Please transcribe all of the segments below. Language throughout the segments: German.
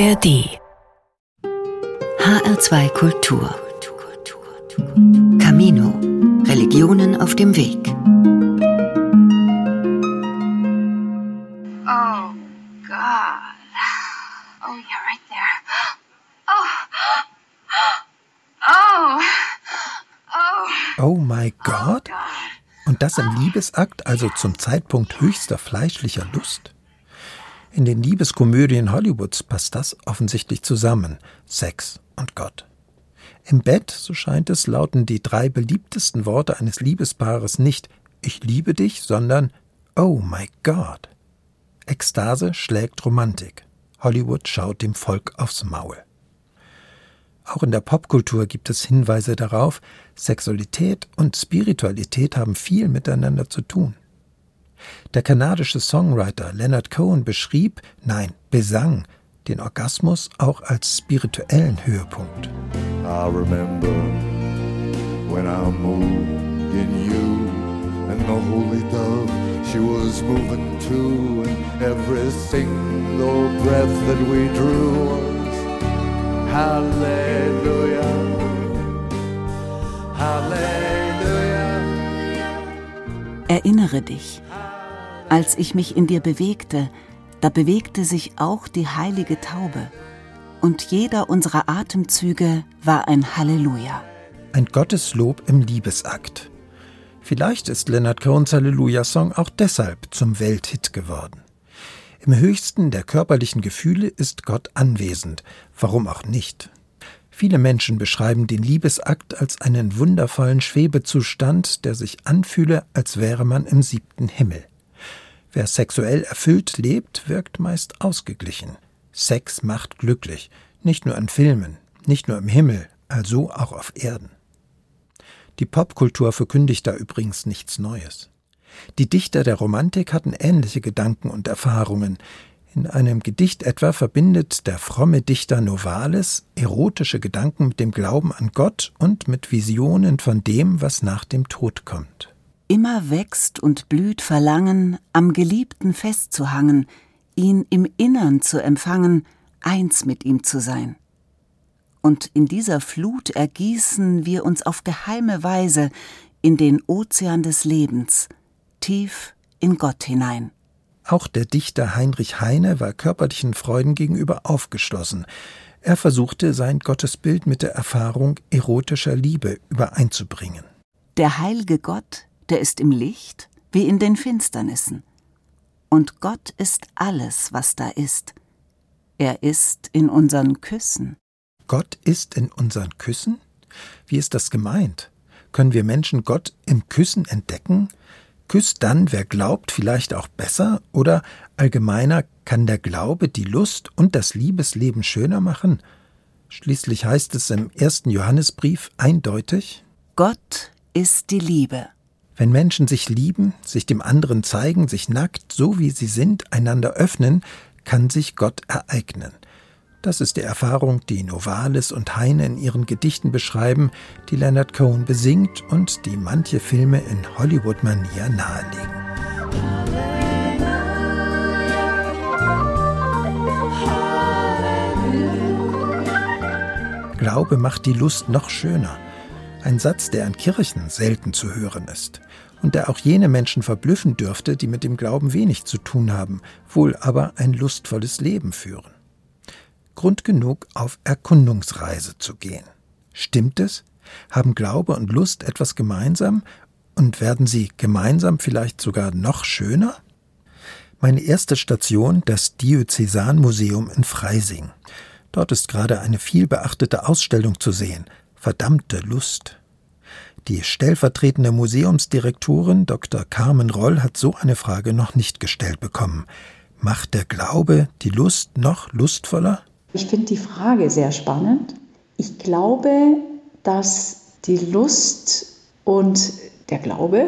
ARD HR2 Kultur Camino Religionen auf dem Weg Oh God. Oh yeah, right there. Oh. Oh. Oh. Oh my God? Und das im Liebesakt, also zum Zeitpunkt höchster fleischlicher Lust? In den Liebeskomödien Hollywoods passt das offensichtlich zusammen. Sex und Gott. Im Bett, so scheint es, lauten die drei beliebtesten Worte eines Liebespaares nicht Ich liebe dich, sondern Oh my God. Ekstase schlägt Romantik. Hollywood schaut dem Volk aufs Maul. Auch in der Popkultur gibt es Hinweise darauf, Sexualität und Spiritualität haben viel miteinander zu tun. Der kanadische Songwriter Leonard Cohen beschrieb, nein, besang, den Orgasmus auch als spirituellen Höhepunkt. I remember when I moved in you and the holy dove she was moving too and every single breath that we drew was hallelujah hallelujah Erinnere dich, als ich mich in dir bewegte, da bewegte sich auch die heilige Taube, und jeder unserer Atemzüge war ein Halleluja. Ein Gotteslob im Liebesakt. Vielleicht ist Leonard Cohens Halleluja-Song auch deshalb zum Welthit geworden. Im höchsten der körperlichen Gefühle ist Gott anwesend, warum auch nicht. Viele Menschen beschreiben den Liebesakt als einen wundervollen Schwebezustand, der sich anfühle, als wäre man im siebten Himmel. Wer sexuell erfüllt lebt, wirkt meist ausgeglichen. Sex macht glücklich, nicht nur an Filmen, nicht nur im Himmel, also auch auf Erden. Die Popkultur verkündigt da übrigens nichts Neues. Die Dichter der Romantik hatten ähnliche Gedanken und Erfahrungen. In einem Gedicht etwa verbindet der fromme Dichter Novalis erotische Gedanken mit dem Glauben an Gott und mit Visionen von dem, was nach dem Tod kommt. Immer wächst und blüht Verlangen, am Geliebten festzuhangen, ihn im Innern zu empfangen, eins mit ihm zu sein. Und in dieser Flut ergießen wir uns auf geheime Weise in den Ozean des Lebens, tief in Gott hinein. Auch der Dichter Heinrich Heine war körperlichen Freuden gegenüber aufgeschlossen. Er versuchte, sein Gottesbild mit der Erfahrung erotischer Liebe übereinzubringen. Der heilige Gott, der ist im Licht wie in den Finsternissen. Und Gott ist alles, was da ist. Er ist in unseren Küssen. Gott ist in unseren Küssen? Wie ist das gemeint? Können wir Menschen Gott im Küssen entdecken? Küsst dann, wer glaubt, vielleicht auch besser? Oder allgemeiner, kann der Glaube die Lust und das Liebesleben schöner machen? Schließlich heißt es im ersten Johannesbrief eindeutig, Gott ist die Liebe. Wenn Menschen sich lieben, sich dem anderen zeigen, sich nackt, so wie sie sind, einander öffnen, kann sich Gott ereignen. Das ist die Erfahrung, die Novalis und Heine in ihren Gedichten beschreiben, die Leonard Cohen besingt und die manche Filme in Hollywood-Manier nahelegen. Glaube macht die Lust noch schöner. Ein Satz, der an Kirchen selten zu hören ist und der auch jene Menschen verblüffen dürfte, die mit dem Glauben wenig zu tun haben, wohl aber ein lustvolles Leben führen. Grund genug, auf Erkundungsreise zu gehen. Stimmt es? Haben Glaube und Lust etwas gemeinsam und werden sie gemeinsam vielleicht sogar noch schöner? Meine erste Station das Diözesanmuseum in Freising. Dort ist gerade eine vielbeachtete Ausstellung zu sehen. Verdammte Lust. Die stellvertretende Museumsdirektorin Dr. Carmen Roll hat so eine Frage noch nicht gestellt bekommen. Macht der Glaube die Lust noch lustvoller? Ich finde die Frage sehr spannend. Ich glaube, dass die Lust und der Glaube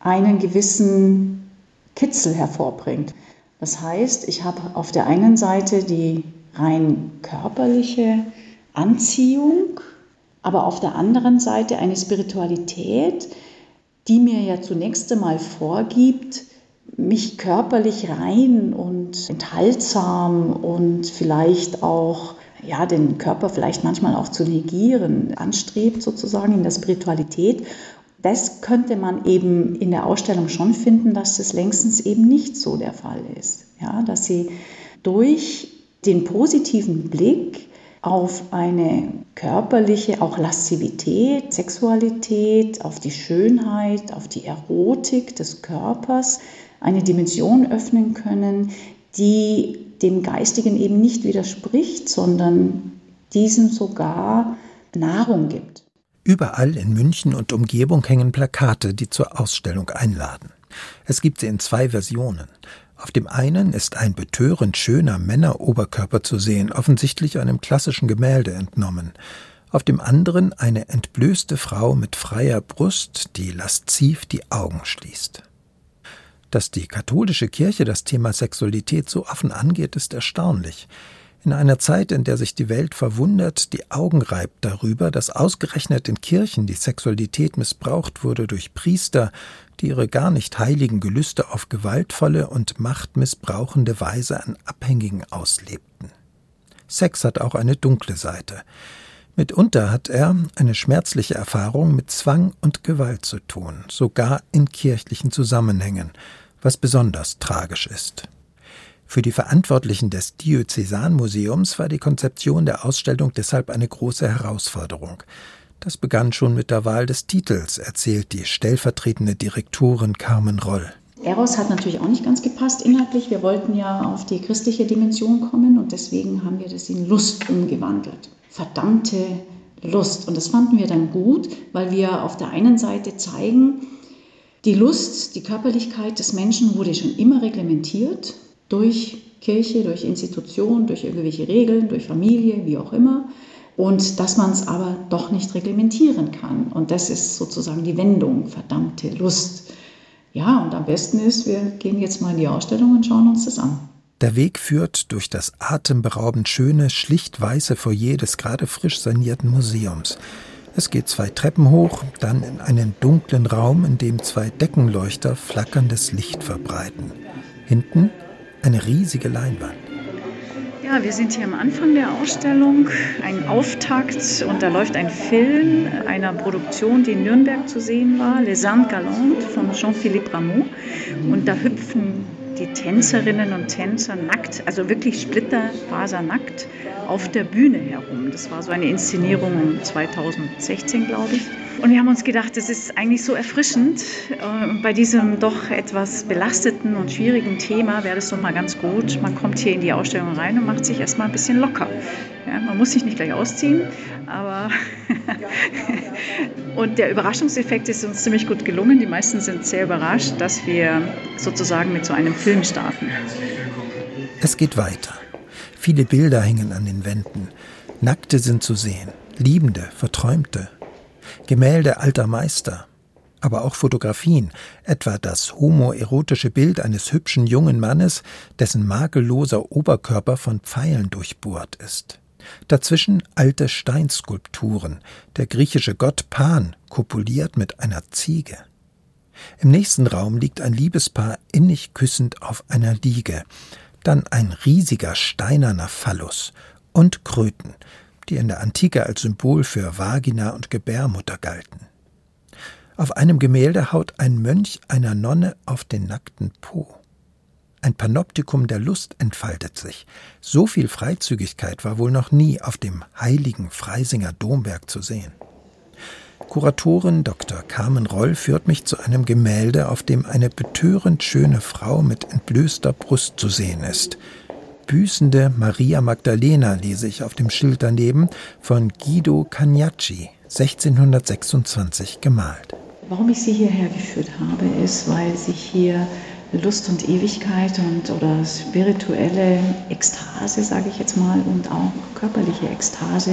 einen gewissen Kitzel hervorbringt. Das heißt, ich habe auf der einen Seite die rein körperliche Anziehung, aber auf der anderen Seite eine Spiritualität, die mir ja zunächst einmal vorgibt, mich körperlich rein und enthaltsam und vielleicht auch ja, den Körper vielleicht manchmal auch zu negieren, anstrebt sozusagen in der Spiritualität. Das könnte man eben in der Ausstellung schon finden, dass das längstens eben nicht so der Fall ist. Ja, dass sie durch den positiven Blick auf eine körperliche, auch Laszivität, Sexualität, auf die Schönheit, auf die Erotik des Körpers eine Dimension öffnen können, die dem Geistigen eben nicht widerspricht, sondern diesem sogar Nahrung gibt. Überall in München und Umgebung hängen Plakate, die zur Ausstellung einladen. Es gibt sie in zwei Versionen. Auf dem einen ist ein betörend schöner Männeroberkörper zu sehen, offensichtlich einem klassischen Gemälde entnommen. Auf dem anderen eine entblößte Frau mit freier Brust, die lasziv die Augen schließt. Dass die katholische Kirche das Thema Sexualität so offen angeht, ist erstaunlich. In einer Zeit, in der sich die Welt verwundert, die Augen reibt darüber, dass ausgerechnet in Kirchen die Sexualität missbraucht wurde durch Priester, die ihre gar nicht heiligen Gelüste auf gewaltvolle und machtmissbrauchende Weise an Abhängigen auslebten. Sex hat auch eine dunkle Seite. Mitunter hat er eine schmerzliche Erfahrung mit Zwang und Gewalt zu tun, sogar in kirchlichen Zusammenhängen, was besonders tragisch ist. Für die Verantwortlichen des Diözesanmuseums war die Konzeption der Ausstellung deshalb eine große Herausforderung. Das begann schon mit der Wahl des Titels, erzählt die stellvertretende Direktorin Carmen Roll. Eros hat natürlich auch nicht ganz gepasst inhaltlich. Wir wollten ja auf die christliche Dimension kommen und deswegen haben wir das in Lust umgewandelt. Verdammte Lust. Und das fanden wir dann gut, weil wir auf der einen Seite zeigen, die Lust, die Körperlichkeit des Menschen wurde schon immer reglementiert durch Kirche, durch Institutionen, durch irgendwelche Regeln, durch Familie, wie auch immer. Und dass man es aber doch nicht reglementieren kann. Und das ist sozusagen die Wendung, verdammte Lust. Ja, und am besten ist, wir gehen jetzt mal in die Ausstellung und schauen uns das an. Der Weg führt durch das atemberaubend schöne, schlicht weiße Foyer des gerade frisch sanierten Museums. Es geht zwei Treppen hoch, dann in einen dunklen Raum, in dem zwei Deckenleuchter flackerndes Licht verbreiten. Hinten eine riesige Leinwand. Ja, wir sind hier am Anfang der Ausstellung, ein Auftakt und da läuft ein Film einer Produktion, die in Nürnberg zu sehen war, Les Andes Galantes von Jean-Philippe Rameau. Und da hüpfen die Tänzerinnen und Tänzer nackt, also wirklich splitterfasernackt auf der Bühne herum. Das war so eine Inszenierung 2016, glaube ich. Und wir haben uns gedacht, das ist eigentlich so erfrischend. Äh, bei diesem doch etwas belasteten und schwierigen Thema wäre das doch mal ganz gut. Man kommt hier in die Ausstellung rein und macht sich erstmal ein bisschen locker. Ja, man muss sich nicht gleich ausziehen, aber und der Überraschungseffekt ist uns ziemlich gut gelungen. Die meisten sind sehr überrascht, dass wir sozusagen mit so einem Film starten. Es geht weiter. Viele Bilder hängen an den Wänden. Nackte sind zu sehen, Liebende, Verträumte, Gemälde alter Meister, aber auch Fotografien, etwa das homoerotische Bild eines hübschen jungen Mannes, dessen makelloser Oberkörper von Pfeilen durchbohrt ist. Dazwischen alte Steinskulpturen, der griechische Gott Pan kopuliert mit einer Ziege. Im nächsten Raum liegt ein Liebespaar innig küssend auf einer Liege, dann ein riesiger steinerner Phallus und Kröten, die in der Antike als Symbol für Vagina und Gebärmutter galten. Auf einem Gemälde haut ein Mönch einer Nonne auf den nackten Po. Ein Panoptikum der Lust entfaltet sich. So viel Freizügigkeit war wohl noch nie auf dem heiligen Freisinger Domberg zu sehen. Kuratorin Dr. Carmen Roll führt mich zu einem Gemälde, auf dem eine betörend schöne Frau mit entblößter Brust zu sehen ist büßende Maria Magdalena lese ich auf dem Schild daneben von Guido Cagnacci, 1626 gemalt. Warum ich Sie hierher geführt habe, ist, weil sich hier Lust und Ewigkeit und oder spirituelle Ekstase, sage ich jetzt mal, und auch körperliche Ekstase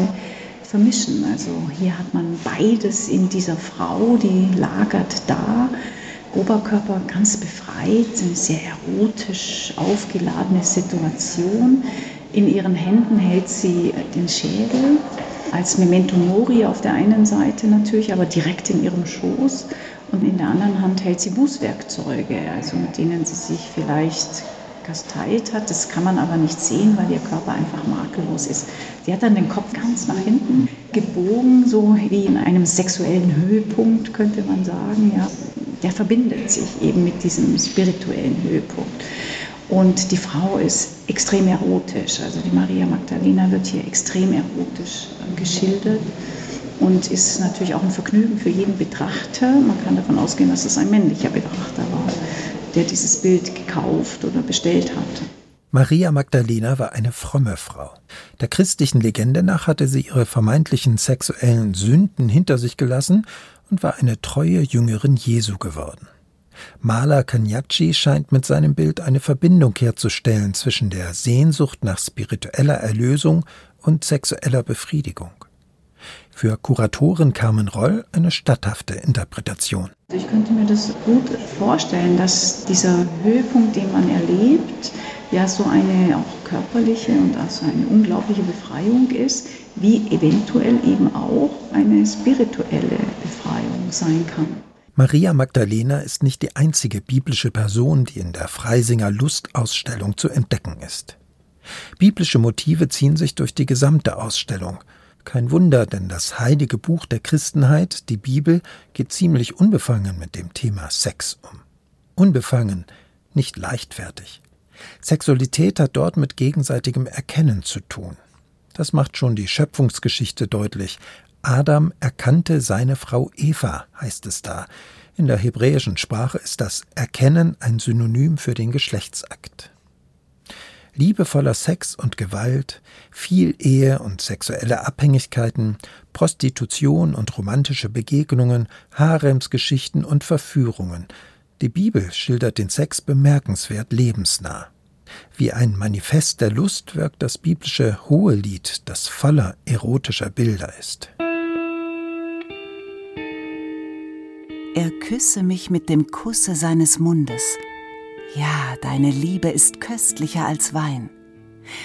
vermischen. Also hier hat man beides in dieser Frau, die lagert da Oberkörper ganz befreit, eine sehr erotisch aufgeladene Situation. In ihren Händen hält sie den Schädel als Memento Mori auf der einen Seite natürlich, aber direkt in ihrem Schoß. Und in der anderen Hand hält sie Bußwerkzeuge, also mit denen sie sich vielleicht kasteit hat. Das kann man aber nicht sehen, weil ihr Körper einfach makellos ist. Sie hat dann den Kopf ganz nach hinten gebogen, so wie in einem sexuellen Höhepunkt, könnte man sagen. Ja. Der verbindet sich eben mit diesem spirituellen Höhepunkt. Und die Frau ist extrem erotisch. Also die Maria Magdalena wird hier extrem erotisch geschildert und ist natürlich auch ein Vergnügen für jeden Betrachter. Man kann davon ausgehen, dass es ein männlicher Betrachter war der dieses Bild gekauft oder bestellt hat. Maria Magdalena war eine fromme Frau. Der christlichen Legende nach hatte sie ihre vermeintlichen sexuellen Sünden hinter sich gelassen und war eine treue Jüngerin Jesu geworden. Maler Cagnacci scheint mit seinem Bild eine Verbindung herzustellen zwischen der Sehnsucht nach spiritueller Erlösung und sexueller Befriedigung. Für Kuratorin Carmen Roll eine statthafte Interpretation. Ich könnte mir das gut vorstellen, dass dieser Höhepunkt, den man erlebt, ja so eine auch körperliche und also eine unglaubliche Befreiung ist, wie eventuell eben auch eine spirituelle Befreiung sein kann. Maria Magdalena ist nicht die einzige biblische Person, die in der Freisinger Lustausstellung zu entdecken ist. Biblische Motive ziehen sich durch die gesamte Ausstellung – kein Wunder, denn das heilige Buch der Christenheit, die Bibel, geht ziemlich unbefangen mit dem Thema Sex um. Unbefangen, nicht leichtfertig. Sexualität hat dort mit gegenseitigem Erkennen zu tun. Das macht schon die Schöpfungsgeschichte deutlich. Adam erkannte seine Frau Eva, heißt es da. In der hebräischen Sprache ist das Erkennen ein Synonym für den Geschlechtsakt liebevoller Sex und Gewalt, viel Ehe und sexuelle Abhängigkeiten, Prostitution und romantische Begegnungen, Haremsgeschichten und Verführungen. Die Bibel schildert den Sex bemerkenswert lebensnah. Wie ein Manifest der Lust wirkt das biblische Hohelied, das voller erotischer Bilder ist. Er küsse mich mit dem Kusse seines Mundes, ja, deine Liebe ist köstlicher als Wein.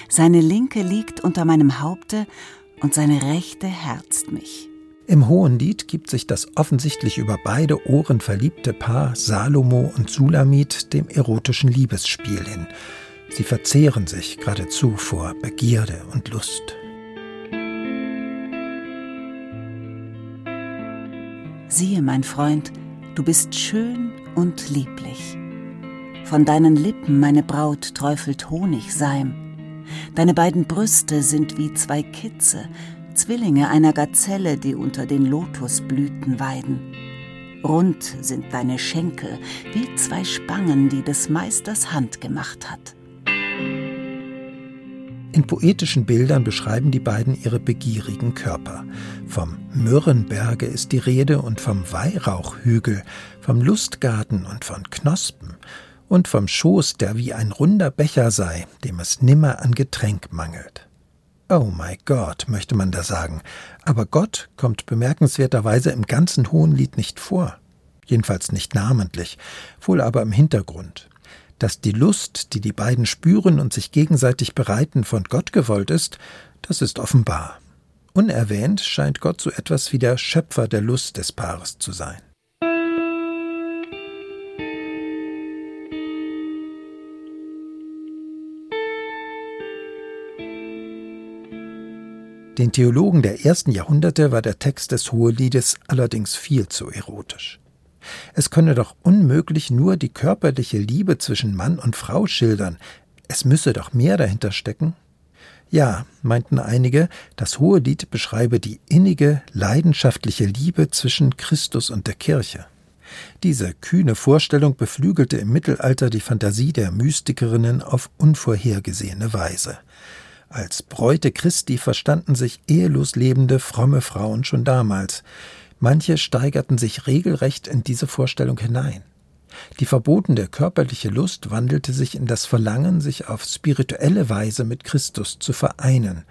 Seine linke liegt unter meinem Haupte und seine rechte herzt mich. Im Hohenlied gibt sich das offensichtlich über beide Ohren verliebte Paar Salomo und Sulamit dem erotischen Liebesspiel hin. Sie verzehren sich geradezu vor Begierde und Lust. Siehe, mein Freund, du bist schön und lieblich. Von deinen Lippen, meine Braut, träufelt Honigseim. Deine beiden Brüste sind wie zwei Kitze, Zwillinge einer Gazelle, die unter den Lotusblüten weiden. Rund sind deine Schenkel, wie zwei Spangen, die des Meisters Hand gemacht hat. In poetischen Bildern beschreiben die beiden ihre begierigen Körper. Vom Myrrenberge ist die Rede und vom Weihrauchhügel, vom Lustgarten und von Knospen und vom Schoß, der wie ein runder Becher sei, dem es nimmer an Getränk mangelt. Oh my God, möchte man da sagen, aber Gott kommt bemerkenswerterweise im ganzen Hohenlied nicht vor, jedenfalls nicht namentlich, wohl aber im Hintergrund. Dass die Lust, die die beiden spüren und sich gegenseitig bereiten, von Gott gewollt ist, das ist offenbar. Unerwähnt scheint Gott so etwas wie der Schöpfer der Lust des Paares zu sein. Den Theologen der ersten Jahrhunderte war der Text des Hoheliedes allerdings viel zu erotisch. Es könne doch unmöglich nur die körperliche Liebe zwischen Mann und Frau schildern, es müsse doch mehr dahinter stecken. Ja, meinten einige, das Hohelied beschreibe die innige, leidenschaftliche Liebe zwischen Christus und der Kirche. Diese kühne Vorstellung beflügelte im Mittelalter die Fantasie der Mystikerinnen auf unvorhergesehene Weise. Als Bräute Christi verstanden sich ehelos lebende, fromme Frauen schon damals. Manche steigerten sich regelrecht in diese Vorstellung hinein. Die verbotene körperliche Lust wandelte sich in das Verlangen, sich auf spirituelle Weise mit Christus zu vereinen.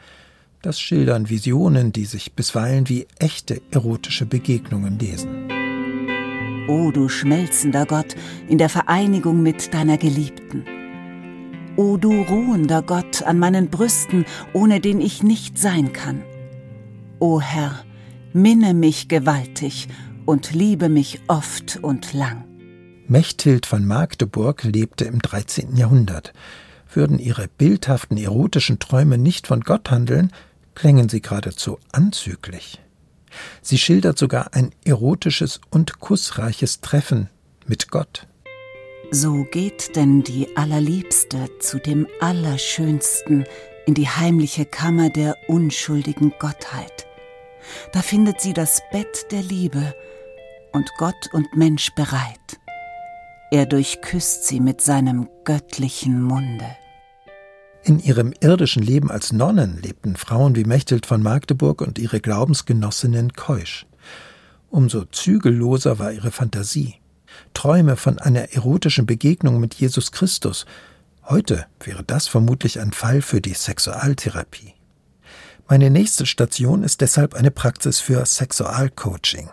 Das schildern Visionen, die sich bisweilen wie echte erotische Begegnungen lesen. O du schmelzender Gott, in der Vereinigung mit deiner Geliebten. O du ruhender Gott an meinen Brüsten, ohne den ich nicht sein kann. O Herr, minne mich gewaltig, und liebe mich oft und lang. Mechthild von Magdeburg lebte im 13. Jahrhundert. Würden ihre bildhaften erotischen Träume nicht von Gott handeln, klängen sie geradezu anzüglich. Sie schildert sogar ein erotisches und kussreiches Treffen mit Gott. So geht denn die Allerliebste zu dem Allerschönsten in die heimliche Kammer der unschuldigen Gottheit. Da findet sie das Bett der Liebe und Gott und Mensch bereit. Er durchküsst sie mit seinem göttlichen Munde. In ihrem irdischen Leben als Nonnen lebten Frauen wie Mechthild von Magdeburg und ihre Glaubensgenossinnen keusch. Umso zügelloser war ihre Fantasie. Träume von einer erotischen Begegnung mit Jesus Christus. Heute wäre das vermutlich ein Fall für die Sexualtherapie. Meine nächste Station ist deshalb eine Praxis für Sexualcoaching.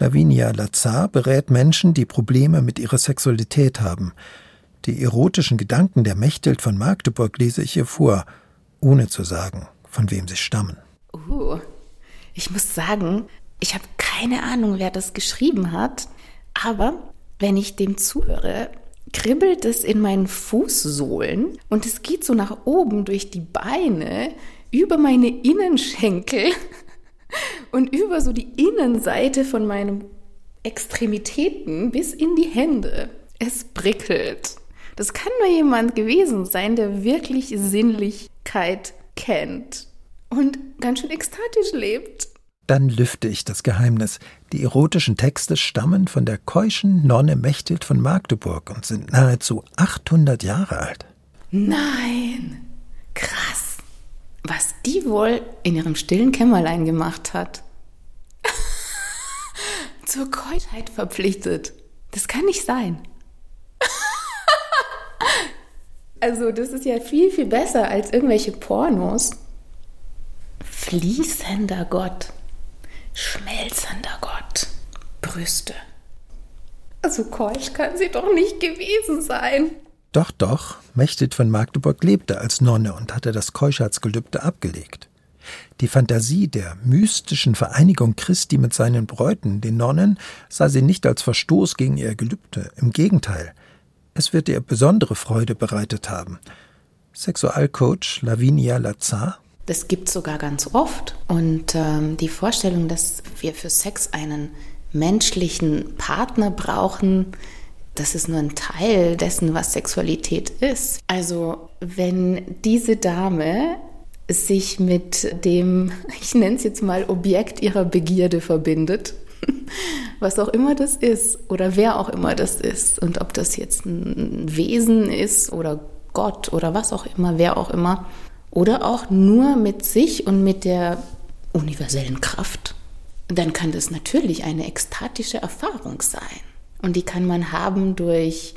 Lavinia Lazar berät Menschen, die Probleme mit ihrer Sexualität haben. Die erotischen Gedanken der Mechthild von Magdeburg lese ich ihr vor, ohne zu sagen, von wem sie stammen. Uh, ich muss sagen, ich habe keine Ahnung, wer das geschrieben hat, aber wenn ich dem zuhöre, kribbelt es in meinen Fußsohlen und es geht so nach oben durch die Beine, über meine Innenschenkel und über so die Innenseite von meinen Extremitäten bis in die Hände. Es prickelt. Das kann nur jemand gewesen sein, der wirklich Sinnlichkeit kennt und ganz schön ekstatisch lebt. Dann lüfte ich das Geheimnis. Die erotischen Texte stammen von der keuschen Nonne Mechthild von Magdeburg und sind nahezu 800 Jahre alt. Nein, krass, was die wohl in ihrem stillen Kämmerlein gemacht hat. Zur Keutheit verpflichtet. Das kann nicht sein. Also, das ist ja viel, viel besser als irgendwelche Pornos. Fließender Gott, schmelzender Gott, Brüste. So keusch kann sie doch nicht gewesen sein. Doch, doch, Mechthild von Magdeburg lebte als Nonne und hatte das Keuschheitsgelübde abgelegt. Die Fantasie der mystischen Vereinigung Christi mit seinen Bräuten, den Nonnen, sah sie nicht als Verstoß gegen ihr Gelübde. Im Gegenteil, es wird ihr besondere Freude bereitet haben. Sexualcoach Lavinia Lazar. Das gibt es sogar ganz oft. Und ähm, die Vorstellung, dass wir für Sex einen menschlichen Partner brauchen, das ist nur ein Teil dessen, was Sexualität ist. Also wenn diese Dame sich mit dem, ich nenne es jetzt mal, Objekt ihrer Begierde verbindet, was auch immer das ist oder wer auch immer das ist und ob das jetzt ein Wesen ist oder Gott oder was auch immer, wer auch immer, oder auch nur mit sich und mit der universellen Kraft, dann kann das natürlich eine ekstatische Erfahrung sein. Und die kann man haben durch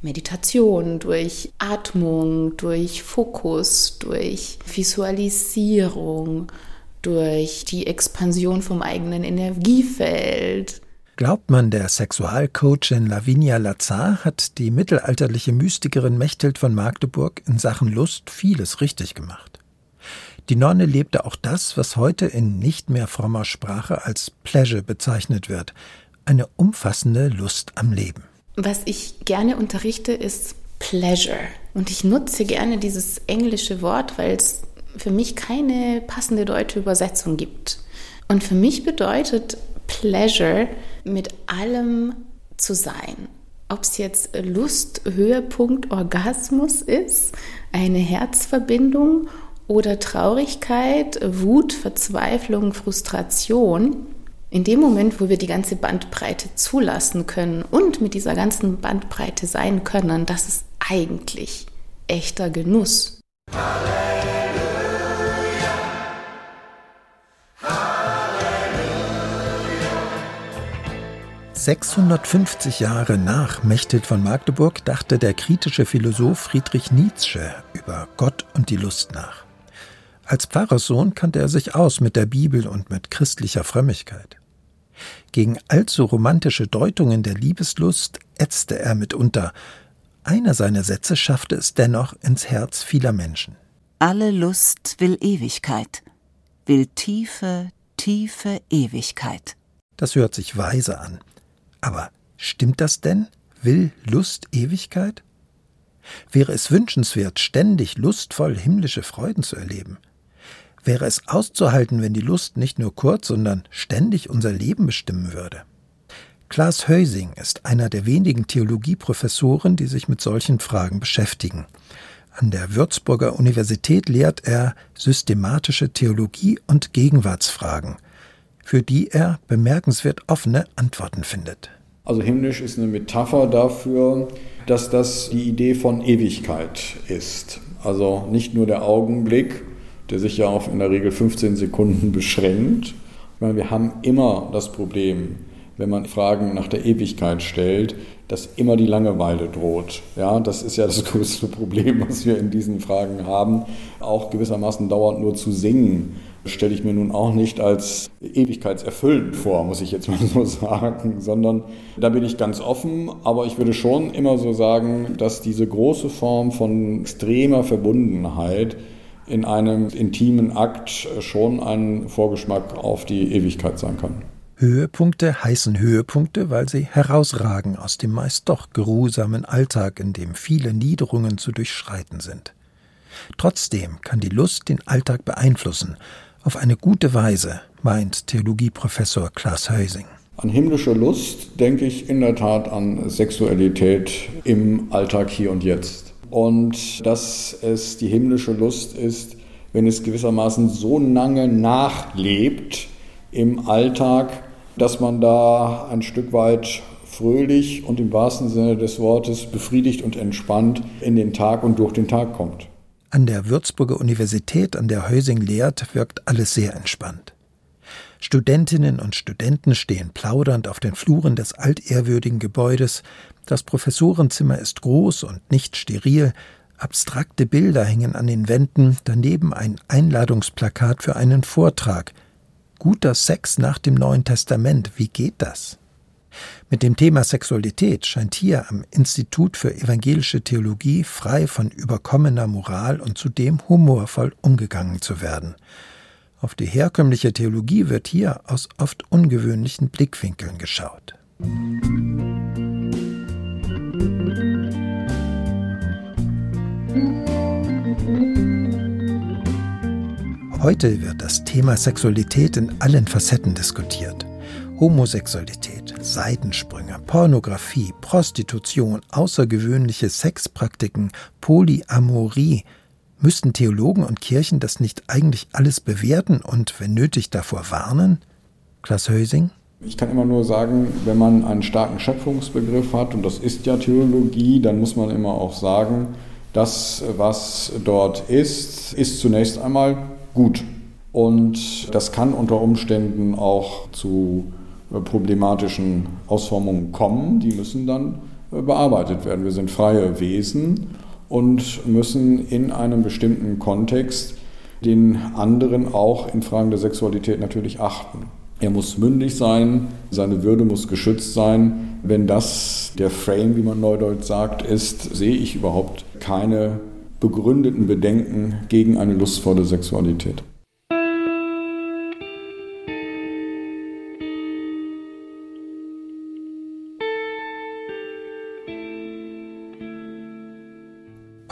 Meditation, durch Atmung, durch Fokus, durch Visualisierung, durch die Expansion vom eigenen Energiefeld. Glaubt man, der Sexualcoachin Lavinia Lazar hat die mittelalterliche Mystikerin Mechthild von Magdeburg in Sachen Lust vieles richtig gemacht. Die Nonne lebte auch das, was heute in nicht mehr frommer Sprache als Pleasure bezeichnet wird, eine umfassende Lust am Leben. Was ich gerne unterrichte, ist Pleasure. Und ich nutze gerne dieses englische Wort, weil es für mich keine passende deutsche Übersetzung gibt. Und für mich bedeutet Pleasure, mit allem zu sein. Ob es jetzt Lust, Höhepunkt, Orgasmus ist, eine Herzverbindung oder Traurigkeit, Wut, Verzweiflung, Frustration. In dem Moment, wo wir die ganze Bandbreite zulassen können und mit dieser ganzen Bandbreite sein können, das ist eigentlich echter Genuss. Halleluja. 650 Jahre nach Mechthild von Magdeburg dachte der kritische Philosoph Friedrich Nietzsche über Gott und die Lust nach. Als Pfarrerssohn kannte er sich aus mit der Bibel und mit christlicher Frömmigkeit. Gegen allzu romantische Deutungen der Liebeslust ätzte er mitunter. Einer seiner Sätze schaffte es dennoch ins Herz vieler Menschen. Alle Lust will Ewigkeit, will tiefe, tiefe Ewigkeit. Das hört sich weise an. Aber stimmt das denn? Will Lust Ewigkeit? Wäre es wünschenswert, ständig lustvoll himmlische Freuden zu erleben? Wäre es auszuhalten, wenn die Lust nicht nur kurz, sondern ständig unser Leben bestimmen würde? Klaas Heusing ist einer der wenigen Theologieprofessoren, die sich mit solchen Fragen beschäftigen. An der Würzburger Universität lehrt er systematische Theologie und Gegenwartsfragen, für die er bemerkenswert offene Antworten findet. Also himmlisch ist eine Metapher dafür, dass das die Idee von Ewigkeit ist. Also nicht nur der Augenblick, der sich ja auf in der Regel 15 Sekunden beschränkt. Meine, wir haben immer das Problem, wenn man Fragen nach der Ewigkeit stellt, dass immer die Langeweile droht. Ja, das ist ja das größte Problem, was wir in diesen Fragen haben. Auch gewissermaßen dauernd nur zu singen, stelle ich mir nun auch nicht als ewigkeitserfüllend vor, muss ich jetzt mal so sagen, sondern da bin ich ganz offen, aber ich würde schon immer so sagen, dass diese große Form von extremer Verbundenheit in einem intimen Akt schon ein Vorgeschmack auf die Ewigkeit sein kann. Höhepunkte heißen Höhepunkte, weil sie herausragen aus dem meist doch geruhsamen Alltag, in dem viele Niederungen zu durchschreiten sind. Trotzdem kann die Lust den Alltag beeinflussen, auf eine gute Weise, meint Theologieprofessor Klaas Heusing. An himmlische Lust denke ich in der Tat an Sexualität im Alltag hier und jetzt. Und dass es die himmlische Lust ist, wenn es gewissermaßen so lange nachlebt im Alltag, dass man da ein Stück weit fröhlich und im wahrsten Sinne des Wortes befriedigt und entspannt in den Tag und durch den Tag kommt. An der Würzburger Universität, an der Heusing lehrt, wirkt alles sehr entspannt. Studentinnen und Studenten stehen plaudernd auf den Fluren des altehrwürdigen Gebäudes, das Professorenzimmer ist groß und nicht steril, abstrakte Bilder hängen an den Wänden, daneben ein Einladungsplakat für einen Vortrag, guter Sex nach dem Neuen Testament, wie geht das? Mit dem Thema Sexualität scheint hier am Institut für evangelische Theologie frei von überkommener Moral und zudem humorvoll umgegangen zu werden. Auf die herkömmliche Theologie wird hier aus oft ungewöhnlichen Blickwinkeln geschaut. Heute wird das Thema Sexualität in allen Facetten diskutiert. Homosexualität, Seitensprünge, Pornografie, Prostitution, außergewöhnliche Sexpraktiken, Polyamorie. Müssten Theologen und Kirchen das nicht eigentlich alles bewerten und, wenn nötig, davor warnen? Klaas Hösing? Ich kann immer nur sagen, wenn man einen starken Schöpfungsbegriff hat, und das ist ja Theologie, dann muss man immer auch sagen, das, was dort ist, ist zunächst einmal gut. Und das kann unter Umständen auch zu problematischen Ausformungen kommen. Die müssen dann äh, bearbeitet werden. Wir sind freie Wesen und müssen in einem bestimmten Kontext den anderen auch in Fragen der Sexualität natürlich achten. Er muss mündig sein, seine Würde muss geschützt sein. Wenn das der Frame, wie man neudeutsch sagt, ist, sehe ich überhaupt keine begründeten Bedenken gegen eine lustvolle Sexualität.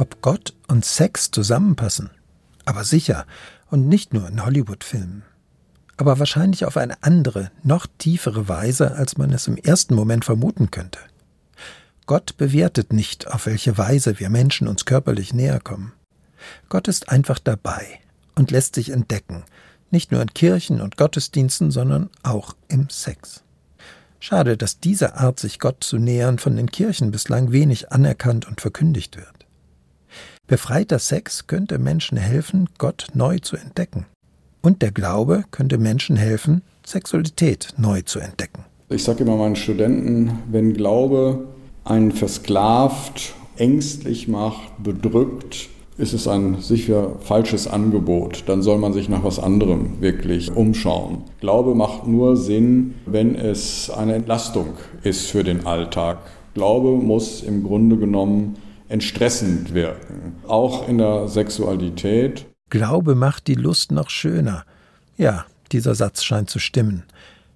Ob Gott und Sex zusammenpassen? Aber sicher, und nicht nur in Hollywood-Filmen. Aber wahrscheinlich auf eine andere, noch tiefere Weise, als man es im ersten Moment vermuten könnte. Gott bewertet nicht, auf welche Weise wir Menschen uns körperlich näher kommen. Gott ist einfach dabei und lässt sich entdecken, nicht nur in Kirchen und Gottesdiensten, sondern auch im Sex. Schade, dass diese Art, sich Gott zu nähern, von den Kirchen bislang wenig anerkannt und verkündigt wird. Befreiter Sex könnte Menschen helfen, Gott neu zu entdecken. Und der Glaube könnte Menschen helfen, Sexualität neu zu entdecken. Ich sage immer meinen Studenten, wenn Glaube einen versklavt, ängstlich macht, bedrückt, ist es ein sicher falsches Angebot. Dann soll man sich nach was anderem wirklich umschauen. Glaube macht nur Sinn, wenn es eine Entlastung ist für den Alltag. Glaube muss im Grunde genommen entstressend wirken, auch in der Sexualität. Glaube macht die Lust noch schöner. Ja, dieser Satz scheint zu stimmen.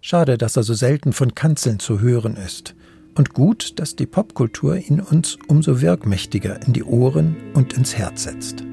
Schade, dass er so selten von Kanzeln zu hören ist. Und gut, dass die Popkultur ihn uns umso wirkmächtiger in die Ohren und ins Herz setzt.